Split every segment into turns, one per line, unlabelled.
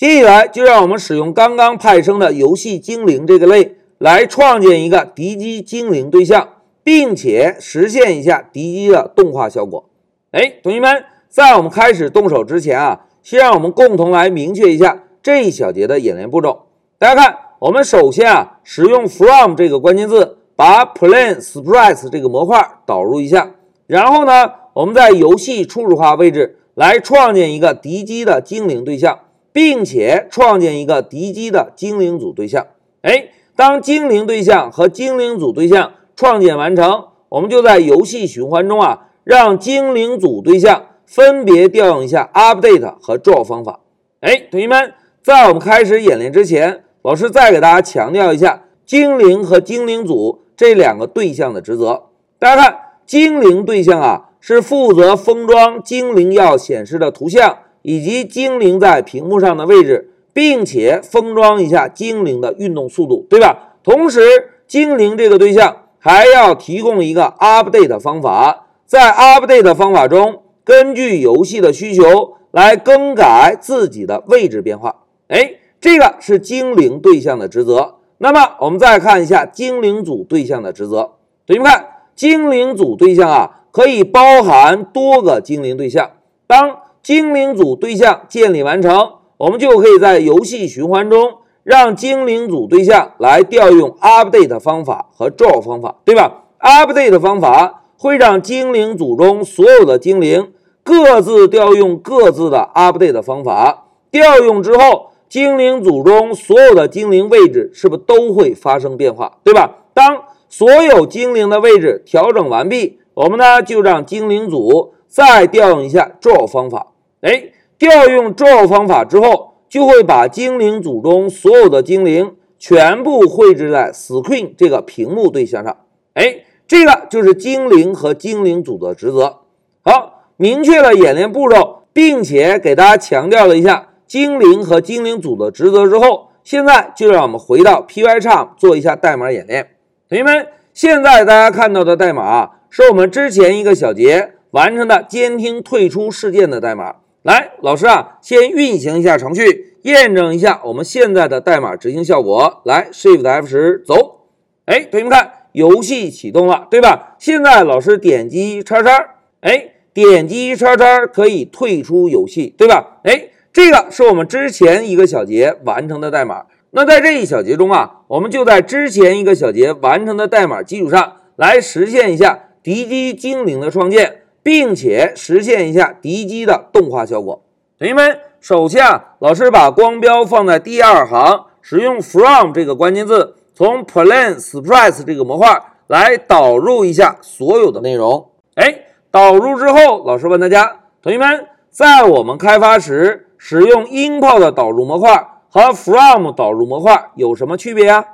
接下来就让我们使用刚刚派生的游戏精灵这个类来创建一个敌机精灵对象，并且实现一下敌机的动画效果。哎，同学们，在我们开始动手之前啊，先让我们共同来明确一下这一小节的演练步骤。大家看，我们首先啊，使用 from 这个关键字把 plane sprites 这个模块导入一下，然后呢，我们在游戏初始化位置来创建一个敌机的精灵对象。并且创建一个敌机的精灵组对象。哎，当精灵对象和精灵组对象创建完成，我们就在游戏循环中啊，让精灵组对象分别调用一下 update 和 draw 方法。哎，同学们，在我们开始演练之前，老师再给大家强调一下精灵和精灵组这两个对象的职责。大家看，精灵对象啊，是负责封装精灵要显示的图像。以及精灵在屏幕上的位置，并且封装一下精灵的运动速度，对吧？同时，精灵这个对象还要提供一个 update 方法，在 update 方法中，根据游戏的需求来更改自己的位置变化。哎，这个是精灵对象的职责。那么，我们再看一下精灵组对象的职责。同学们看，精灵组对象啊，可以包含多个精灵对象。当精灵组对象建立完成，我们就可以在游戏循环中让精灵组对象来调用 update 方法和 draw 方法，对吧？update 方法会让精灵组中所有的精灵各自调用各自的 update 方法，调用之后，精灵组中所有的精灵位置是不是都会发生变化，对吧？当所有精灵的位置调整完毕，我们呢就让精灵组再调用一下 draw 方法。哎，调用 draw 方法之后，就会把精灵组中所有的精灵全部绘制在 screen 这个屏幕对象上。哎，这个就是精灵和精灵组的职责。好，明确了演练步骤，并且给大家强调了一下精灵和精灵组的职责之后，现在就让我们回到 Pycharm 做一下代码演练。同学们，现在大家看到的代码是我们之前一个小节完成的监听退出事件的代码。来，老师啊，先运行一下程序，验证一下我们现在的代码执行效果。来，Shift F 十，走。哎，同学们看，游戏启动了，对吧？现在老师点击叉叉，哎，点击叉叉可以退出游戏，对吧？哎，这个是我们之前一个小节完成的代码。那在这一小节中啊，我们就在之前一个小节完成的代码基础上来实现一下敌机精灵的创建。并且实现一下敌机的动画效果。同学们，首先啊，老师把光标放在第二行，使用 from 这个关键字，从 plane sprites 这个模块来导入一下所有的内容。哎，导入之后，老师问大家，同学们，在我们开发时使用 import 导入模块和 from 导入模块有什么区别呀？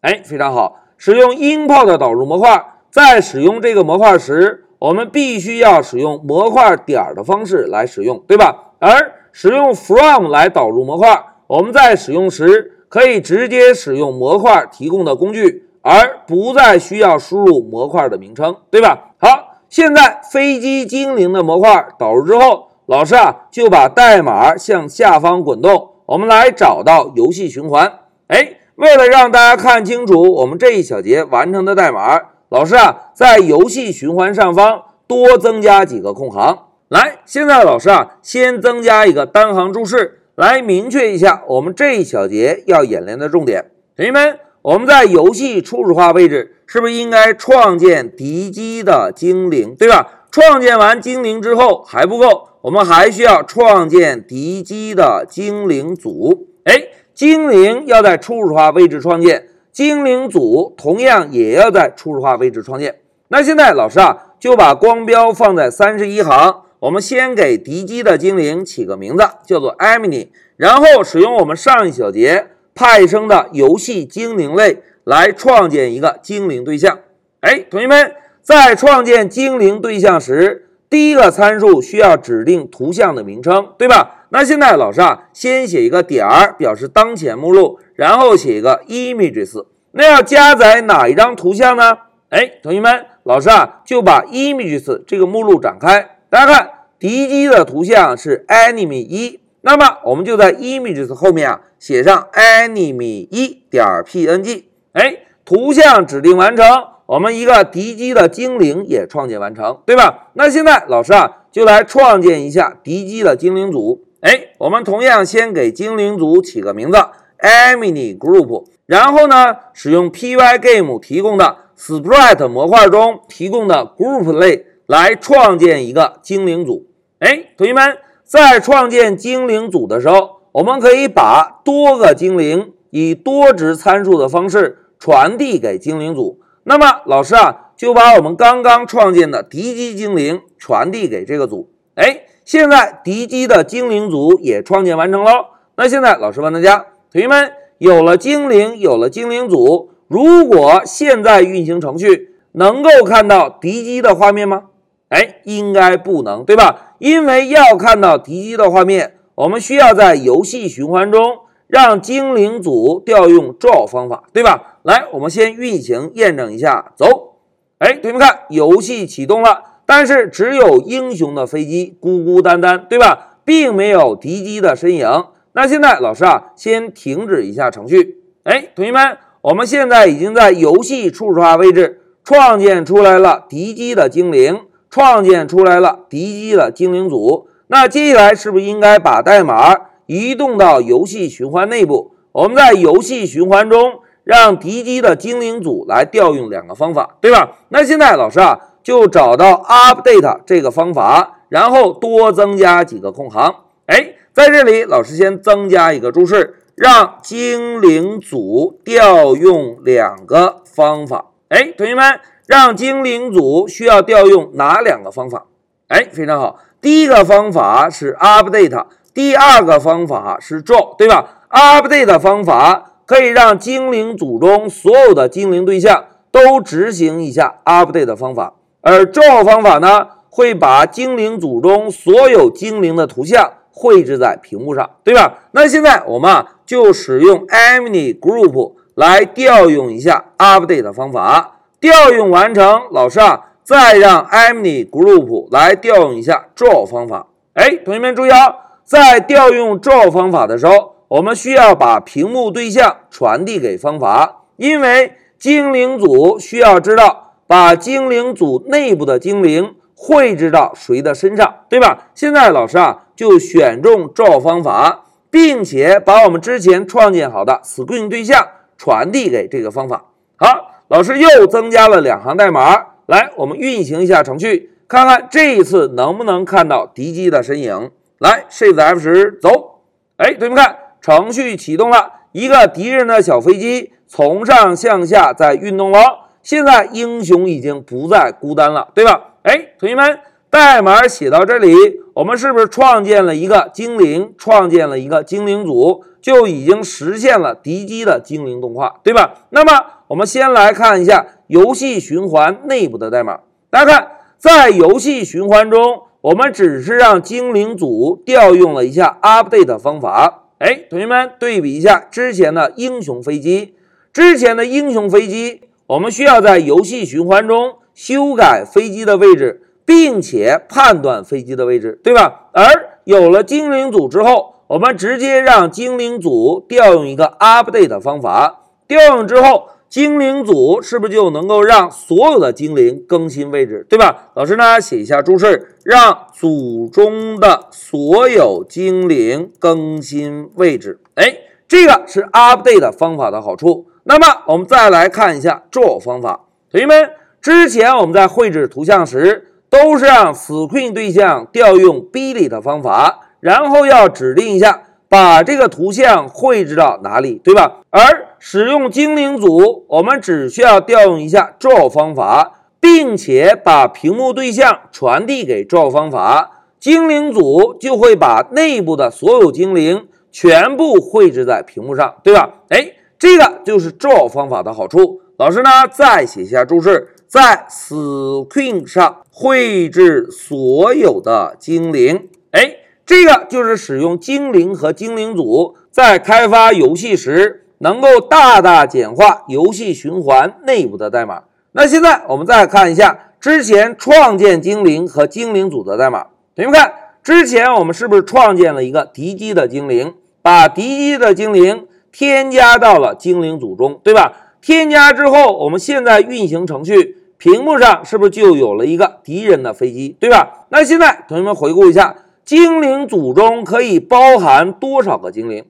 哎，非常好，使用 import 导入模块，在使用这个模块时。我们必须要使用模块点的方式来使用，对吧？而使用 from 来导入模块，我们在使用时可以直接使用模块提供的工具，而不再需要输入模块的名称，对吧？好，现在飞机精灵的模块导入之后，老师啊就把代码向下方滚动，我们来找到游戏循环。哎，为了让大家看清楚我们这一小节完成的代码。老师啊，在游戏循环上方多增加几个空行。来，现在老师啊，先增加一个单行注释，来明确一下我们这一小节要演练的重点。同学们，我们在游戏初始化位置是不是应该创建敌机的精灵，对吧？创建完精灵之后还不够，我们还需要创建敌机的精灵组。哎，精灵要在初始化位置创建。精灵组同样也要在初始化位置创建。那现在老师啊就把光标放在三十一行，我们先给敌机的精灵起个名字，叫做 Emily，然后使用我们上一小节派生的游戏精灵类来创建一个精灵对象。哎，同学们在创建精灵对象时，第一个参数需要指定图像的名称，对吧？那现在老师啊先写一个点儿表示当前目录。然后写一个 images，那要加载哪一张图像呢？哎，同学们，老师啊就把 images 这个目录展开，大家看，敌机的图像是 enemy 一，那么我们就在 images 后面啊写上 enemy 一点 png，哎，图像指定完成，我们一个敌机的精灵也创建完成，对吧？那现在老师啊就来创建一下敌机的精灵组，哎，我们同样先给精灵组起个名字 enemy group，然后呢使用 Pygame 提供的 Sprite 模块中提供的 group 类来创建一个精灵组，哎，同学们。在创建精灵组的时候，我们可以把多个精灵以多值参数的方式传递给精灵组。那么老师啊，就把我们刚刚创建的敌机精灵传递给这个组。哎，现在敌机的精灵组也创建完成喽。那现在老师问大家，同学们，有了精灵，有了精灵组，如果现在运行程序，能够看到敌机的画面吗？哎，应该不能，对吧？因为要看到敌机的画面，我们需要在游戏循环中让精灵组调用 draw 方法，对吧？来，我们先运行验证一下，走。哎，同学们看，游戏启动了，但是只有英雄的飞机孤孤单单，对吧？并没有敌机的身影。那现在老师啊，先停止一下程序。哎，同学们，我们现在已经在游戏初始化位置创建出来了敌机的精灵。创建出来了敌机的精灵组，那接下来是不是应该把代码移动到游戏循环内部？我们在游戏循环中让敌机的精灵组来调用两个方法，对吧？那现在老师啊就找到 update 这个方法，然后多增加几个空行。哎，在这里老师先增加一个注释，让精灵组调用两个方法。哎，同学们。让精灵组需要调用哪两个方法？哎，非常好。第一个方法是 update，第二个方法是 draw，对吧？update 方法可以让精灵组中所有的精灵对象都执行一下 update 方法，而 draw 方法呢，会把精灵组中所有精灵的图像绘制在屏幕上，对吧？那现在我们啊，就使用 enemy group 来调用一下 update 方法。调用完成，老师啊，再让 enemy group 来调用一下 draw 方法。哎，同学们注意啊，在调用 draw 方法的时候，我们需要把屏幕对象传递给方法，因为精灵组需要知道把精灵组内部的精灵绘制到谁的身上，对吧？现在老师啊，就选中 draw 方法，并且把我们之前创建好的 screen 对象传递给这个方法。好。老师又增加了两行代码，来，我们运行一下程序，看看这一次能不能看到敌机的身影。来，Shift F 十，走。哎，同学们看，程序启动了，一个敌人的小飞机从上向下在运动了。现在英雄已经不再孤单了，对吧？哎，同学们，代码写到这里，我们是不是创建了一个精灵，创建了一个精灵组，就已经实现了敌机的精灵动画，对吧？那么。我们先来看一下游戏循环内部的代码。大家看，在游戏循环中，我们只是让精灵组调用了一下 update 方法。哎，同学们对比一下之前的英雄飞机。之前的英雄飞机，我们需要在游戏循环中修改飞机的位置，并且判断飞机的位置，对吧？而有了精灵组之后，我们直接让精灵组调用一个 update 方法。调用之后。精灵组是不是就能够让所有的精灵更新位置，对吧？老师呢写一下注释，让组中的所有精灵更新位置。哎，这个是 update 方法的好处。那么我们再来看一下 draw 方法。同学们，之前我们在绘制图像时，都是让 screen 对象调用 bil 的方法，然后要指定一下。把这个图像绘制到哪里，对吧？而使用精灵组，我们只需要调用一下 draw 方法，并且把屏幕对象传递给 draw 方法，精灵组就会把内部的所有精灵全部绘制在屏幕上，对吧？哎，这个就是 draw 方法的好处。老师呢，再写一下注释，在 screen 上绘制所有的精灵，哎。这个就是使用精灵和精灵组在开发游戏时，能够大大简化游戏循环内部的代码。那现在我们再看一下之前创建精灵和精灵组的代码。同学们看，之前我们是不是创建了一个敌机的精灵，把敌机的精灵添加到了精灵组中，对吧？添加之后，我们现在运行程序，屏幕上是不是就有了一个敌人的飞机，对吧？那现在同学们回顾一下，精灵组中可以包含多少个精灵？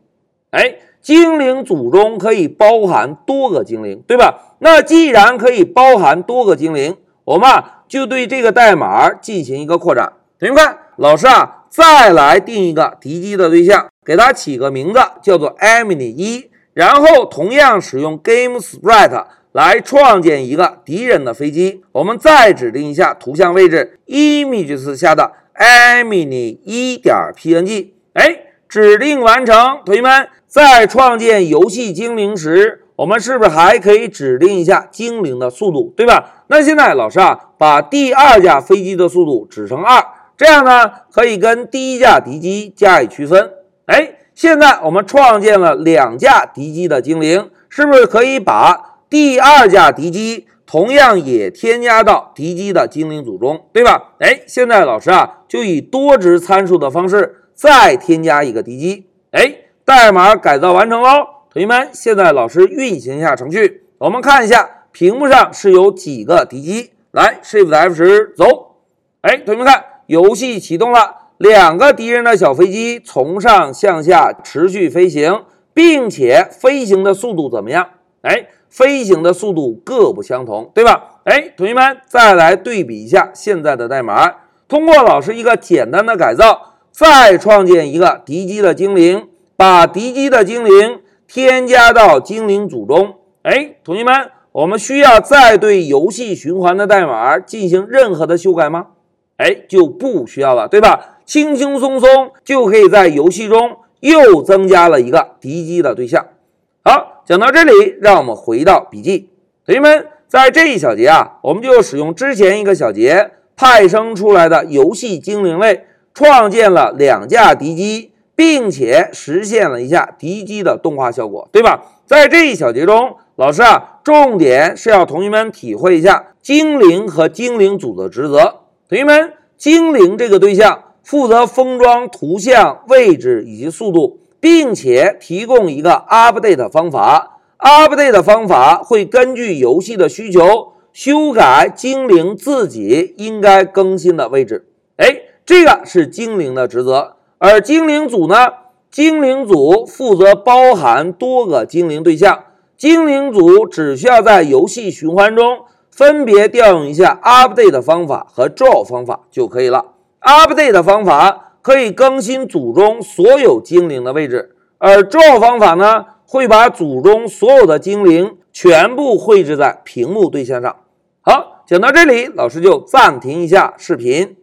哎，精灵组中可以包含多个精灵，对吧？那既然可以包含多个精灵，我们啊就对这个代码进行一个扩展。同学们，老师啊，再来定一个敌机的对象，给它起个名字，叫做 Emily 一，然后同样使用 GameSprite 来创建一个敌人的飞机。我们再指定一下图像位置，Images 下的 Emily 一点 PNG。哎，指定完成。同学们在创建游戏精灵时。我们是不是还可以指定一下精灵的速度，对吧？那现在老师啊，把第二架飞机的速度指成二，这样呢可以跟第一架敌机加以区分。哎，现在我们创建了两架敌机的精灵，是不是可以把第二架敌机同样也添加到敌机的精灵组中，对吧？哎，现在老师啊就以多值参数的方式再添加一个敌机。哎，代码改造完成喽。同学们，现在老师运行一下程序，我们看一下屏幕上是有几个敌机。来，Shift F 十走。哎，同学们看，游戏启动了，两个敌人的小飞机从上向下持续飞行，并且飞行的速度怎么样？哎，飞行的速度各不相同，对吧？哎，同学们再来对比一下现在的代码，通过老师一个简单的改造，再创建一个敌机的精灵，把敌机的精灵。添加到精灵组中，哎，同学们，我们需要再对游戏循环的代码进行任何的修改吗？哎，就不需要了，对吧？轻轻松松就可以在游戏中又增加了一个敌机的对象。讲到这里，让我们回到笔记。同学们，在这一小节啊，我们就使用之前一个小节派生出来的游戏精灵类，创建了两架敌机。并且实现了一下敌机的动画效果，对吧？在这一小节中，老师啊，重点是要同学们体会一下精灵和精灵组的职责。同学们，精灵这个对象负责封装图像、位置以及速度，并且提供一个 update 方法。update 方法会根据游戏的需求修改精灵自己应该更新的位置。哎，这个是精灵的职责。而精灵组呢？精灵组负责包含多个精灵对象。精灵组只需要在游戏循环中分别调用一下 update 方法和 draw 方法就可以了。update 方法可以更新组中所有精灵的位置，而这种方法呢，会把组中所有的精灵全部绘制在屏幕对象上。好，讲到这里，老师就暂停一下视频。